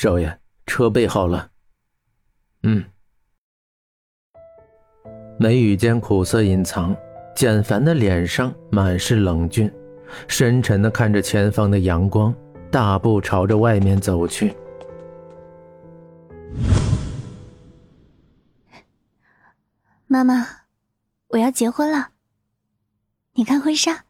少爷，车备好了。嗯。眉宇间苦涩隐藏，简凡的脸上满是冷峻，深沉的看着前方的阳光，大步朝着外面走去。妈妈，我要结婚了。你看婚纱，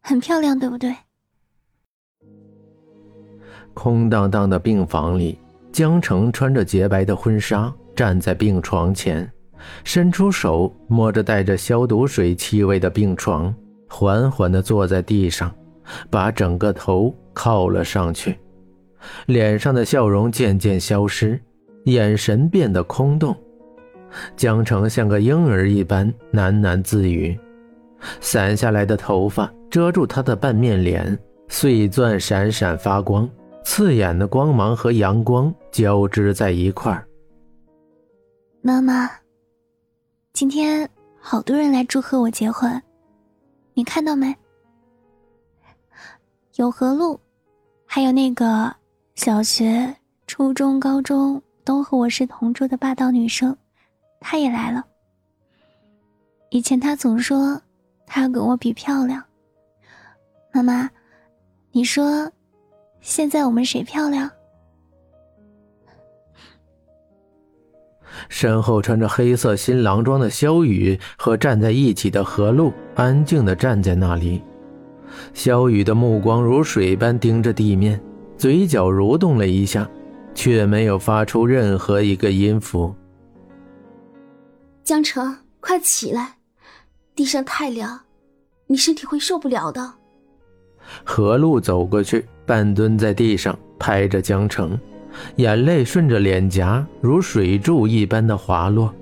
很漂亮，对不对？空荡荡的病房里，江城穿着洁白的婚纱，站在病床前。伸出手摸着带着消毒水气味的病床，缓缓地坐在地上，把整个头靠了上去，脸上的笑容渐渐消失，眼神变得空洞。江城像个婴儿一般喃喃自语，散下来的头发遮住他的半面脸，碎钻闪闪发光，刺眼的光芒和阳光交织在一块儿。妈妈。今天好多人来祝贺我结婚，你看到没？有何路，还有那个小学、初中、高中都和我是同桌的霸道女生，她也来了。以前她总说她要跟我比漂亮。妈妈，你说，现在我们谁漂亮？身后穿着黑色新郎装的萧雨和站在一起的何露安静的站在那里。萧雨的目光如水般盯着地面，嘴角蠕动了一下，却没有发出任何一个音符。江城，快起来，地上太凉，你身体会受不了的。何露走过去，半蹲在地上，拍着江城。眼泪顺着脸颊如水柱一般的滑落，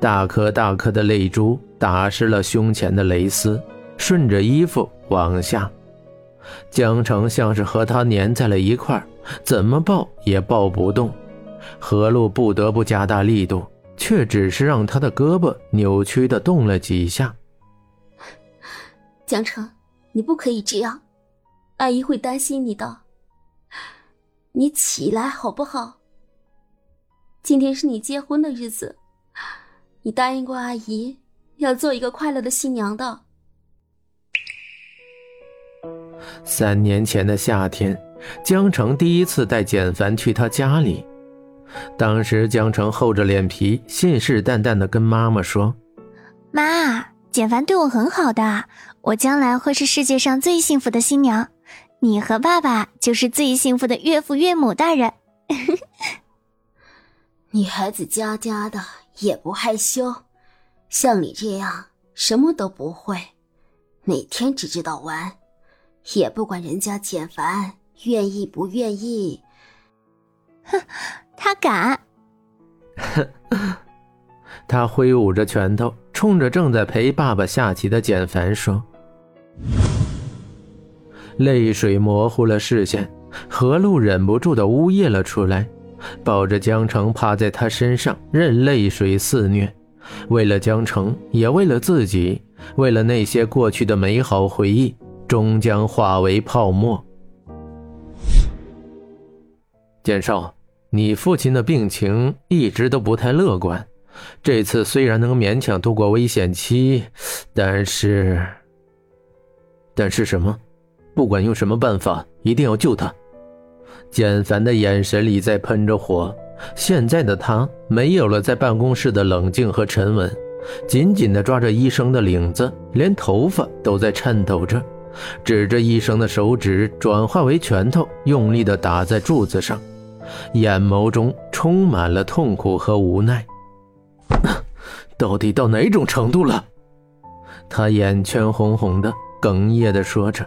大颗大颗的泪珠打湿了胸前的蕾丝，顺着衣服往下。江城像是和他粘在了一块怎么抱也抱不动。何露不得不加大力度，却只是让他的胳膊扭曲的动了几下。江城，你不可以这样，阿姨会担心你的。你起来好不好？今天是你结婚的日子，你答应过阿姨要做一个快乐的新娘的。三年前的夏天，江城第一次带简凡去他家里，当时江城厚着脸皮，信誓旦旦的跟妈妈说：“妈，简凡对我很好的，我将来会是世界上最幸福的新娘。”你和爸爸就是最幸福的岳父岳母大人。女孩子家家的也不害羞，像你这样什么都不会，每天只知道玩，也不管人家简凡愿意不愿意。哼，他敢！他挥舞着拳头，冲着正在陪爸爸下棋的简凡说。泪水模糊了视线，何露忍不住的呜咽了出来，抱着江城趴在他身上，任泪水肆虐。为了江城，也为了自己，为了那些过去的美好回忆，终将化为泡沫。简少，你父亲的病情一直都不太乐观，这次虽然能勉强度过危险期，但是，但是什么？不管用什么办法，一定要救他。简凡的眼神里在喷着火。现在的他没有了在办公室的冷静和沉稳，紧紧地抓着医生的领子，连头发都在颤抖着，指着医生的手指转化为拳头，用力地打在柱子上，眼眸中充满了痛苦和无奈。到底到哪种程度了？他眼圈红红的，哽咽地说着。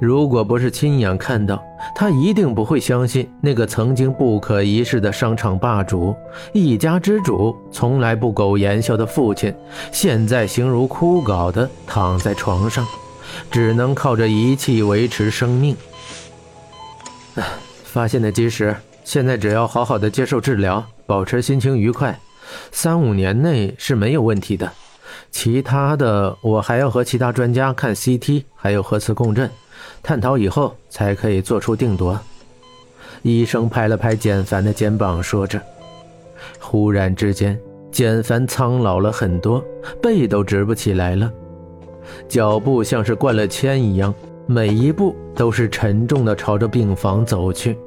如果不是亲眼看到，他一定不会相信那个曾经不可一世的商场霸主、一家之主、从来不苟言笑的父亲，现在形如枯槁的躺在床上，只能靠着仪器维持生命。发现的及时，现在只要好好的接受治疗，保持心情愉快，三五年内是没有问题的。其他的，我还要和其他专家看 CT，还有核磁共振。探讨以后才可以做出定夺。医生拍了拍简凡的肩膀，说着。忽然之间，简凡苍老了很多，背都直不起来了，脚步像是灌了铅一样，每一步都是沉重的朝着病房走去。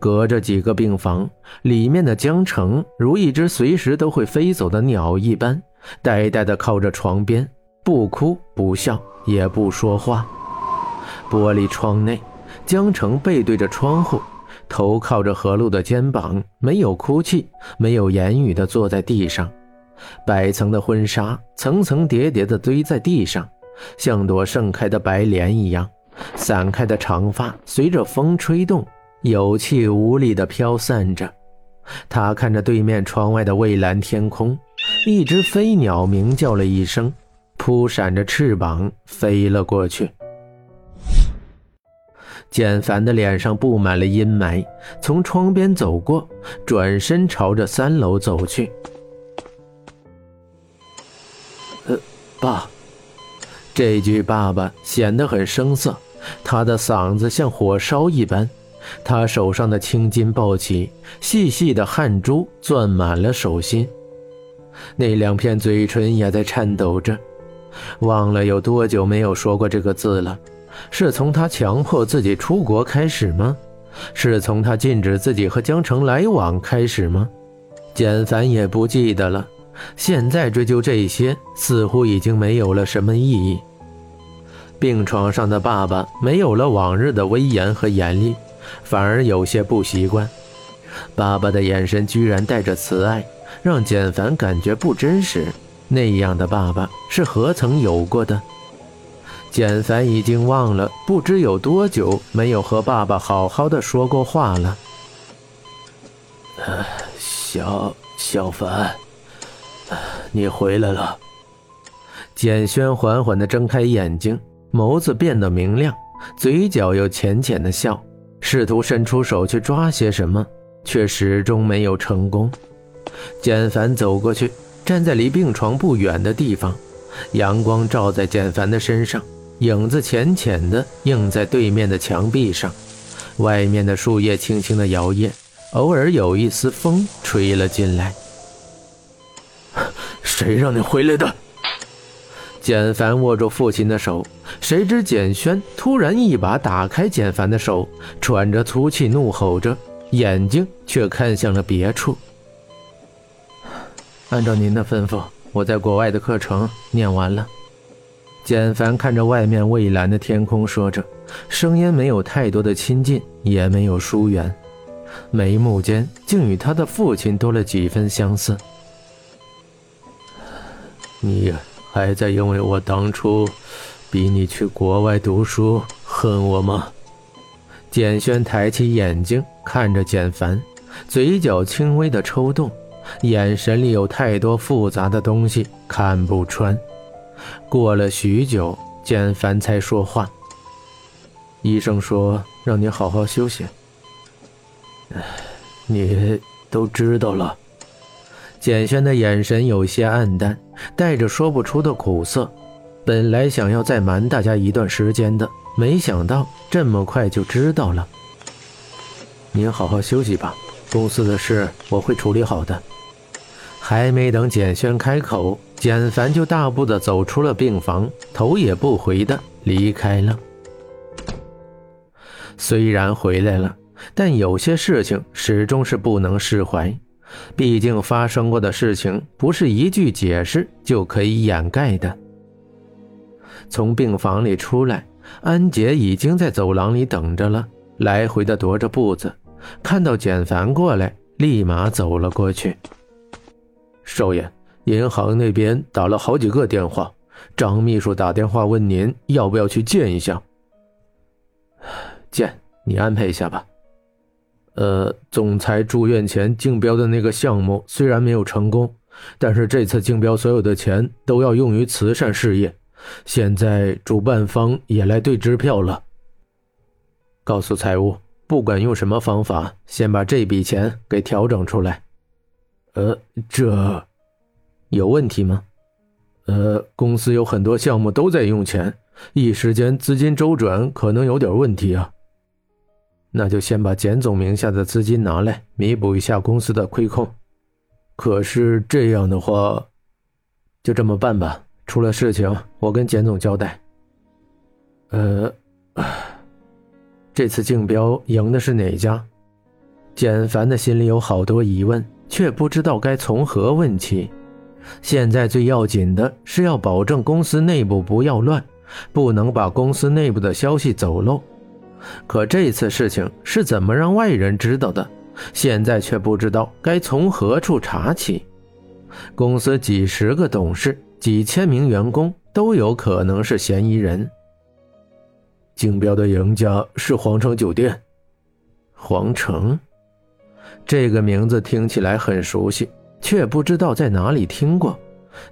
隔着几个病房，里面的江城如一只随时都会飞走的鸟一般，呆呆地靠着床边，不哭不笑，也不说话。玻璃窗内，江城背对着窗户，头靠着何露的肩膀，没有哭泣，没有言语的坐在地上。百层的婚纱层层叠叠的堆在地上，像朵盛开的白莲一样，散开的长发随着风吹动，有气无力的飘散着。他看着对面窗外的蔚蓝天空，一只飞鸟鸣叫了一声，扑闪着翅膀飞了过去。简凡的脸上布满了阴霾，从窗边走过，转身朝着三楼走去。呃，爸，这句“爸爸”显得很生涩，他的嗓子像火烧一般。他手上的青筋暴起，细细的汗珠攥满了手心，那两片嘴唇也在颤抖着。忘了有多久没有说过这个字了。是从他强迫自己出国开始吗？是从他禁止自己和江城来往开始吗？简凡也不记得了。现在追究这些，似乎已经没有了什么意义。病床上的爸爸没有了往日的威严和严厉，反而有些不习惯。爸爸的眼神居然带着慈爱，让简凡感觉不真实。那样的爸爸是何曾有过的？简凡已经忘了，不知有多久没有和爸爸好好的说过话了。小小凡，你回来了。简轩缓缓的睁开眼睛，眸子变得明亮，嘴角又浅浅的笑，试图伸出手去抓些什么，却始终没有成功。简凡走过去，站在离病床不远的地方，阳光照在简凡的身上。影子浅浅的映在对面的墙壁上，外面的树叶轻轻的摇曳，偶尔有一丝风吹了进来。谁让你回来的？简凡握住父亲的手，谁知简轩突然一把打开简凡的手，喘着粗气怒吼着，眼睛却看向了别处。按照您的吩咐，我在国外的课程念完了。简凡看着外面蔚蓝的天空，说着，声音没有太多的亲近，也没有疏远，眉目间竟与他的父亲多了几分相似。你还在因为我当初逼你去国外读书恨我吗？简轩抬起眼睛看着简凡，嘴角轻微的抽动，眼神里有太多复杂的东西，看不穿。过了许久，简凡才说话。医生说让你好好休息。你都知道了。简轩的眼神有些暗淡，带着说不出的苦涩。本来想要再瞒大家一段时间的，没想到这么快就知道了。您好好休息吧，公司的事我会处理好的。还没等简轩开口。简凡就大步的走出了病房，头也不回的离开了。虽然回来了，但有些事情始终是不能释怀。毕竟发生过的事情不是一句解释就可以掩盖的。从病房里出来，安杰已经在走廊里等着了，来回的踱着步子，看到简凡过来，立马走了过去。少爷。银行那边打了好几个电话，张秘书打电话问您要不要去见一下。见你安排一下吧。呃，总裁住院前竞标的那个项目虽然没有成功，但是这次竞标所有的钱都要用于慈善事业，现在主办方也来对支票了。告诉财务，不管用什么方法，先把这笔钱给调整出来。呃，这。有问题吗？呃，公司有很多项目都在用钱，一时间资金周转可能有点问题啊。那就先把简总名下的资金拿来，弥补一下公司的亏空。可是这样的话，就这么办吧。出了事情，我跟简总交代。呃，这次竞标赢的是哪家？简凡的心里有好多疑问，却不知道该从何问起。现在最要紧的是要保证公司内部不要乱，不能把公司内部的消息走漏。可这次事情是怎么让外人知道的？现在却不知道该从何处查起。公司几十个董事。几千名员工都有可能是嫌疑人。竞标的赢家是皇城酒店。皇城，这个名字听起来很熟悉，却不知道在哪里听过。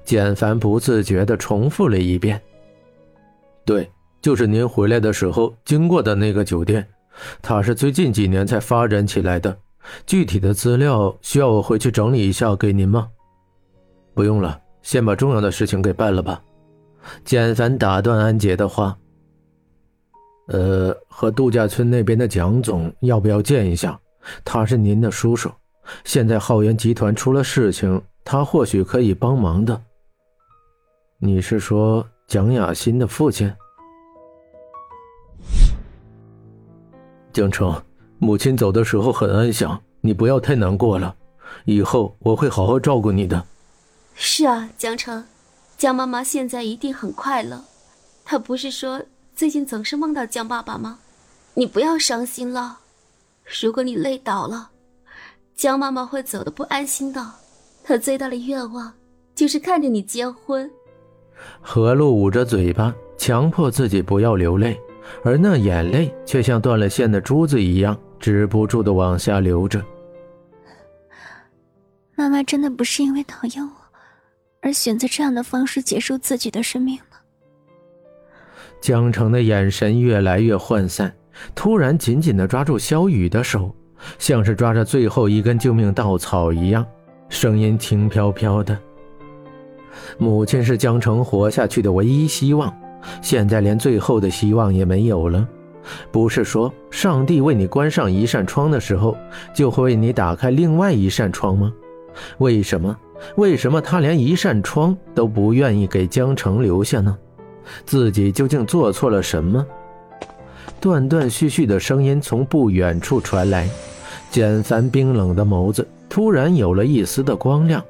简凡不自觉地重复了一遍：“对，就是您回来的时候经过的那个酒店，它是最近几年才发展起来的。具体的资料需要我回去整理一下给您吗？不用了。”先把重要的事情给办了吧。简凡打断安杰的话：“呃，和度假村那边的蒋总要不要见一下？他是您的叔叔，现在浩源集团出了事情，他或许可以帮忙的。你是说蒋雅欣的父亲？江城，母亲走的时候很安详，你不要太难过了。以后我会好好照顾你的。”是啊，江城，江妈妈现在一定很快乐。她不是说最近总是梦到江爸爸吗？你不要伤心了。如果你累倒了，江妈妈会走的不安心的。她最大的愿望就是看着你结婚。何露捂着嘴巴，强迫自己不要流泪，而那眼泪却像断了线的珠子一样，止不住的往下流着。妈妈真的不是因为讨厌我。而选择这样的方式结束自己的生命吗。江城的眼神越来越涣散，突然紧紧的抓住萧雨的手，像是抓着最后一根救命稻草一样，声音轻飘飘的：“母亲是江城活下去的唯一希望，现在连最后的希望也没有了。不是说上帝为你关上一扇窗的时候，就会为你打开另外一扇窗吗？为什么？”为什么他连一扇窗都不愿意给江城留下呢？自己究竟做错了什么？断断续续的声音从不远处传来，简凡冰冷的眸子突然有了一丝的光亮，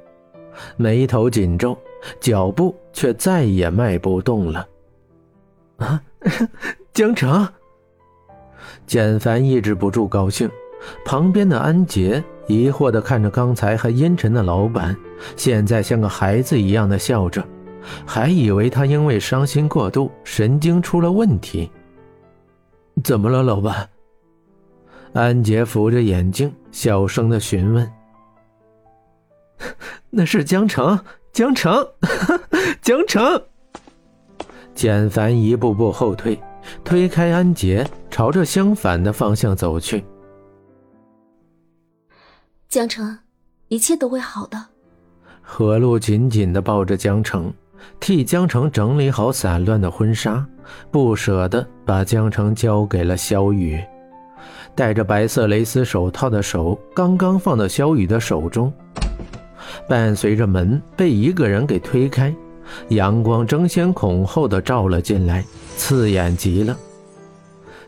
眉头紧皱，脚步却再也迈不动了。啊，江城！简凡抑制不住高兴，旁边的安杰。疑惑地看着刚才还阴沉的老板，现在像个孩子一样的笑着，还以为他因为伤心过度，神经出了问题。怎么了，老板？安杰扶着眼镜，小声的询问。那是江城，江城，江城。简凡一步步后退，推开安杰，朝着相反的方向走去。江城，一切都会好的。何露紧紧的抱着江城，替江城整理好散乱的婚纱，不舍得把江城交给了萧雨。戴着白色蕾丝手套的手刚刚放到萧雨的手中，伴随着门被一个人给推开，阳光争先恐后的照了进来，刺眼极了。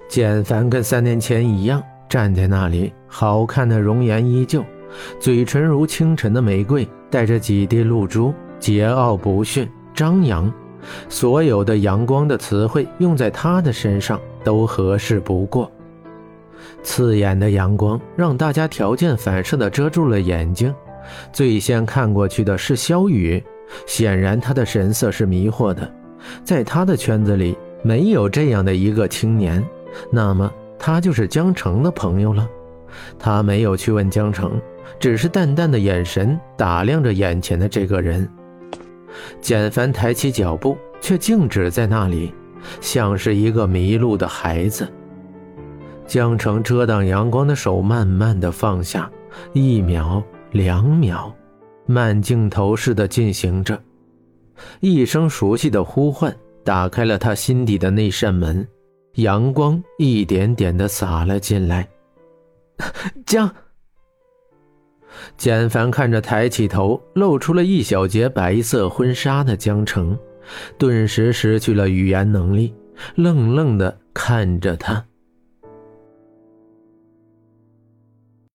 简凡跟三年前一样。站在那里，好看的容颜依旧，嘴唇如清晨的玫瑰，带着几滴露珠，桀骜不驯，张扬。所有的阳光的词汇用在他的身上都合适不过。刺眼的阳光让大家条件反射地遮住了眼睛。最先看过去的是萧雨，显然他的神色是迷惑的。在他的圈子里，没有这样的一个青年。那么。他就是江城的朋友了，他没有去问江城，只是淡淡的眼神打量着眼前的这个人。简凡抬起脚步，却静止在那里，像是一个迷路的孩子。江城遮挡阳光的手慢慢的放下，一秒、两秒，慢镜头似的进行着。一声熟悉的呼唤，打开了他心底的那扇门。阳光一点点的洒了进来，江。简凡看着抬起头，露出了一小截白色婚纱的江澄，顿时失去了语言能力，愣愣的看着他。